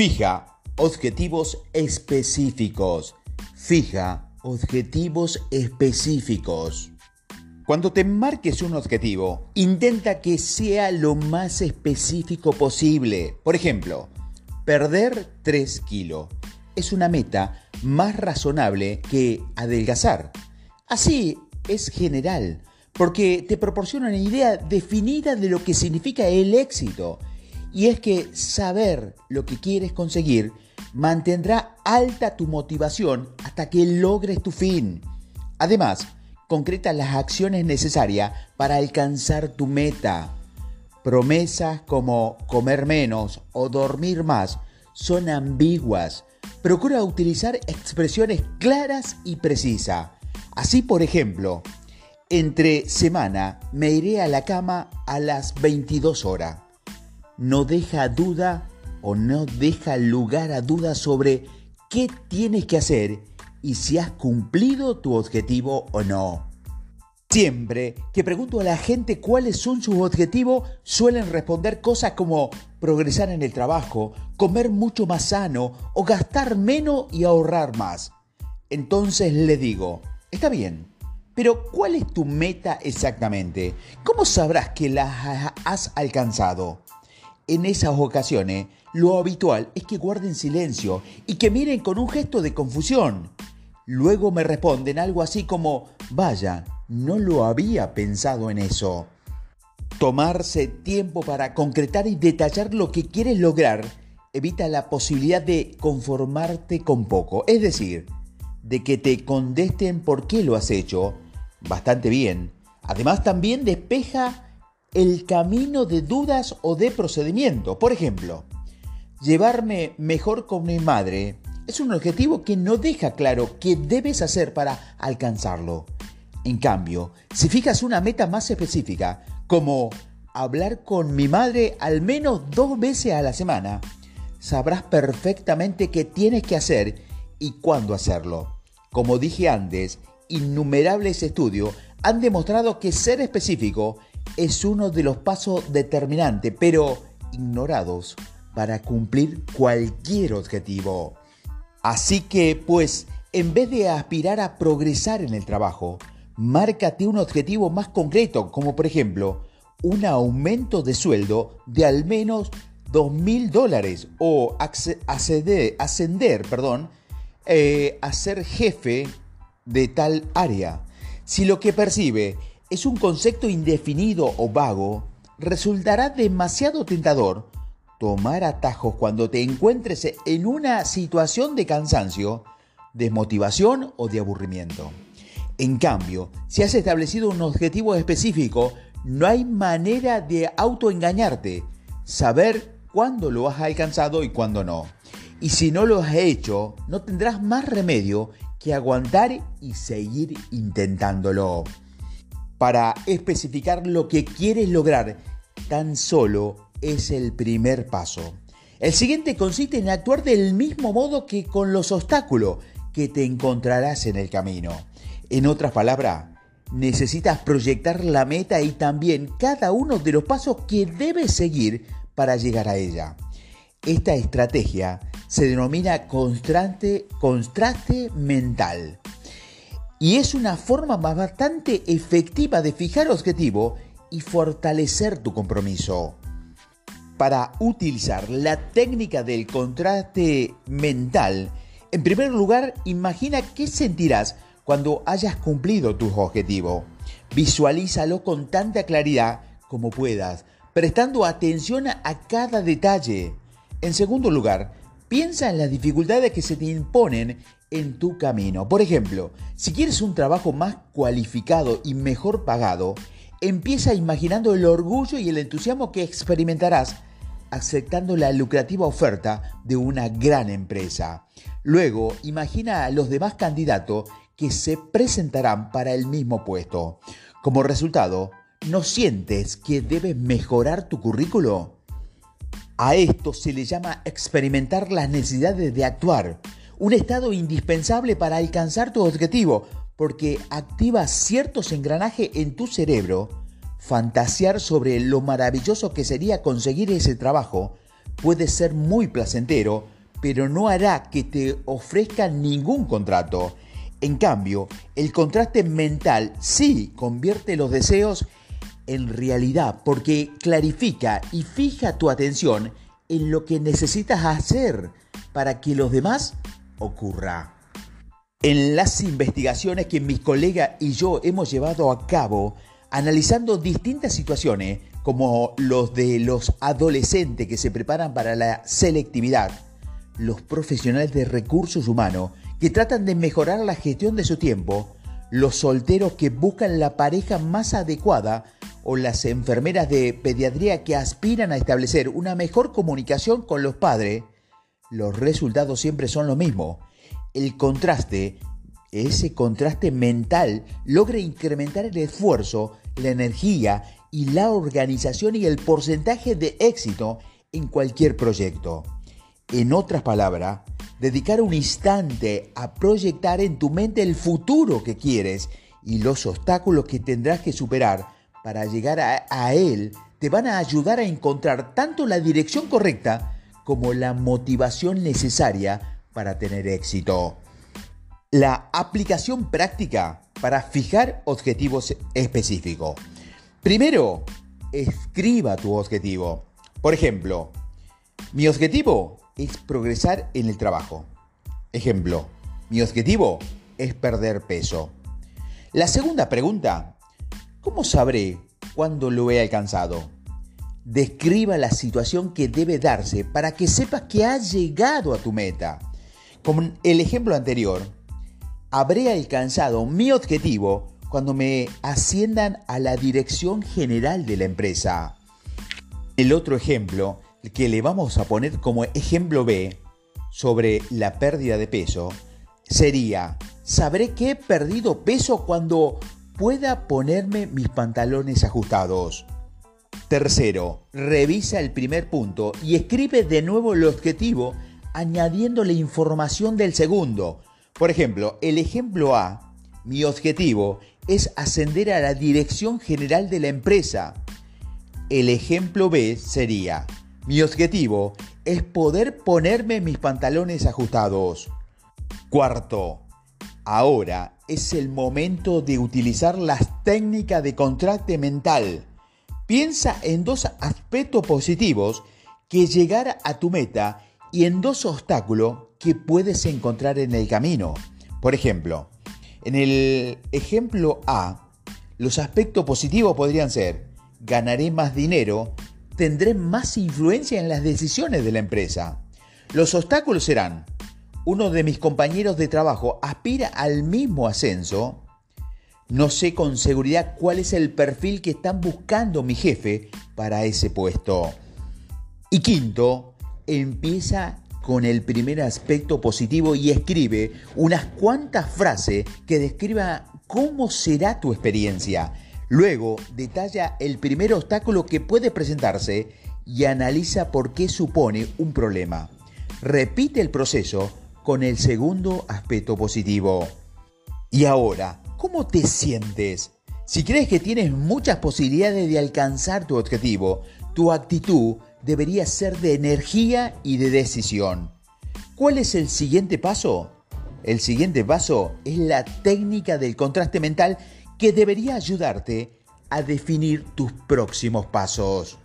Fija objetivos específicos. Fija objetivos específicos. Cuando te marques un objetivo, intenta que sea lo más específico posible. Por ejemplo, perder 3 kilos es una meta más razonable que adelgazar. Así es general, porque te proporciona una idea definida de lo que significa el éxito. Y es que saber lo que quieres conseguir mantendrá alta tu motivación hasta que logres tu fin. Además, concreta las acciones necesarias para alcanzar tu meta. Promesas como comer menos o dormir más son ambiguas. Procura utilizar expresiones claras y precisas. Así, por ejemplo, entre semana me iré a la cama a las 22 horas. No deja duda o no deja lugar a dudas sobre qué tienes que hacer y si has cumplido tu objetivo o no. Siempre que pregunto a la gente cuáles son sus objetivos, suelen responder cosas como progresar en el trabajo, comer mucho más sano o gastar menos y ahorrar más. Entonces le digo, está bien, pero ¿cuál es tu meta exactamente? ¿Cómo sabrás que la has alcanzado? En esas ocasiones, lo habitual es que guarden silencio y que miren con un gesto de confusión. Luego me responden algo así como, vaya, no lo había pensado en eso. Tomarse tiempo para concretar y detallar lo que quieres lograr evita la posibilidad de conformarte con poco, es decir, de que te contesten por qué lo has hecho bastante bien. Además también despeja el camino de dudas o de procedimiento. Por ejemplo, llevarme mejor con mi madre es un objetivo que no deja claro qué debes hacer para alcanzarlo. En cambio, si fijas una meta más específica, como hablar con mi madre al menos dos veces a la semana, sabrás perfectamente qué tienes que hacer y cuándo hacerlo. Como dije antes, innumerables estudios han demostrado que ser específico es uno de los pasos determinantes, pero ignorados para cumplir cualquier objetivo. Así que, pues, en vez de aspirar a progresar en el trabajo, márcate un objetivo más concreto, como por ejemplo un aumento de sueldo de al menos dos mil dólares o ascender, ascender perdón, eh, a ser jefe de tal área. Si lo que percibe es un concepto indefinido o vago, resultará demasiado tentador tomar atajos cuando te encuentres en una situación de cansancio, desmotivación o de aburrimiento. En cambio, si has establecido un objetivo específico, no hay manera de autoengañarte, saber cuándo lo has alcanzado y cuándo no. Y si no lo has hecho, no tendrás más remedio que aguantar y seguir intentándolo. Para especificar lo que quieres lograr, tan solo es el primer paso. El siguiente consiste en actuar del mismo modo que con los obstáculos que te encontrarás en el camino. En otras palabras, necesitas proyectar la meta y también cada uno de los pasos que debes seguir para llegar a ella. Esta estrategia se denomina contraste, contraste mental y es una forma bastante efectiva de fijar objetivo y fortalecer tu compromiso. Para utilizar la técnica del contraste mental, en primer lugar, imagina qué sentirás cuando hayas cumplido tus objetivos. Visualízalo con tanta claridad como puedas, prestando atención a cada detalle. En segundo lugar, piensa en las dificultades que se te imponen en tu camino. Por ejemplo, si quieres un trabajo más cualificado y mejor pagado, empieza imaginando el orgullo y el entusiasmo que experimentarás aceptando la lucrativa oferta de una gran empresa. Luego, imagina a los demás candidatos que se presentarán para el mismo puesto. Como resultado, ¿no sientes que debes mejorar tu currículo? A esto se le llama experimentar las necesidades de actuar, un estado indispensable para alcanzar tu objetivo, porque activa ciertos engranajes en tu cerebro, fantasear sobre lo maravilloso que sería conseguir ese trabajo, puede ser muy placentero, pero no hará que te ofrezcan ningún contrato. En cambio, el contraste mental sí convierte los deseos en realidad porque clarifica y fija tu atención en lo que necesitas hacer para que los demás ocurra. En las investigaciones que mis colegas y yo hemos llevado a cabo, analizando distintas situaciones, como los de los adolescentes que se preparan para la selectividad, los profesionales de recursos humanos que tratan de mejorar la gestión de su tiempo, los solteros que buscan la pareja más adecuada o las enfermeras de pediatría que aspiran a establecer una mejor comunicación con los padres, los resultados siempre son los mismos. El contraste, ese contraste mental, logra incrementar el esfuerzo, la energía y la organización y el porcentaje de éxito en cualquier proyecto. En otras palabras, dedicar un instante a proyectar en tu mente el futuro que quieres y los obstáculos que tendrás que superar para llegar a, él te van a ayudar a encontrar tanto la dirección correcta como la motivación necesaria para tener éxito. La aplicación práctica para fijar objetivos específicos. Primero, escriba tu objetivo. Por ejemplo, mi objetivo es progresar en el trabajo. Ejemplo, mi objetivo es perder peso. La segunda pregunta, ¿cómo sabré cuándo lo he alcanzado? Describa la situación que debe darse para que sepas que has llegado a tu meta. Como el ejemplo anterior, habré alcanzado mi objetivo cuando me asciendan a la dirección general de la empresa. El otro ejemplo que le vamos a poner como ejemplo B sobre la pérdida de peso sería, sabré que he perdido peso cuando pueda ponerme mis pantalones ajustados. Tercero, revisa el primer punto y escribe de nuevo el objetivo añadiendo la información del segundo. Por ejemplo, el ejemplo A, mi objetivo es ascender a la dirección general de la empresa. El ejemplo B sería, mi objetivo es poder ponerme mis pantalones ajustados. Cuarto, ahora es el momento de utilizar las técnicas de contraste mental. Piensa en dos aspectos positivos que llegar a tu meta y en dos obstáculos que puedes encontrar en el camino. Por ejemplo, en el ejemplo A, los aspectos positivos podrían ser, ganaré más dinero tendré más influencia en las decisiones de la empresa. Los obstáculos serán, uno de mis compañeros de trabajo aspira al mismo ascenso, no sé con seguridad cuál es el perfil que están buscando mi jefe para ese puesto. Y quinto, empieza con el primer aspecto positivo y escribe unas cuantas frases que describan cómo será tu experiencia Luego, detalla el primer obstáculo que puede presentarse y analiza por qué supone un problema. Repite el proceso con el segundo aspecto positivo. Y ahora, ¿cómo te sientes? Si crees que tienes muchas posibilidades de alcanzar tu objetivo, tu actitud debería ser de energía y de decisión. ¿Cuál es el siguiente paso? El siguiente paso es la técnica del contraste mental que debería ayudarte a definir tus próximos pasos.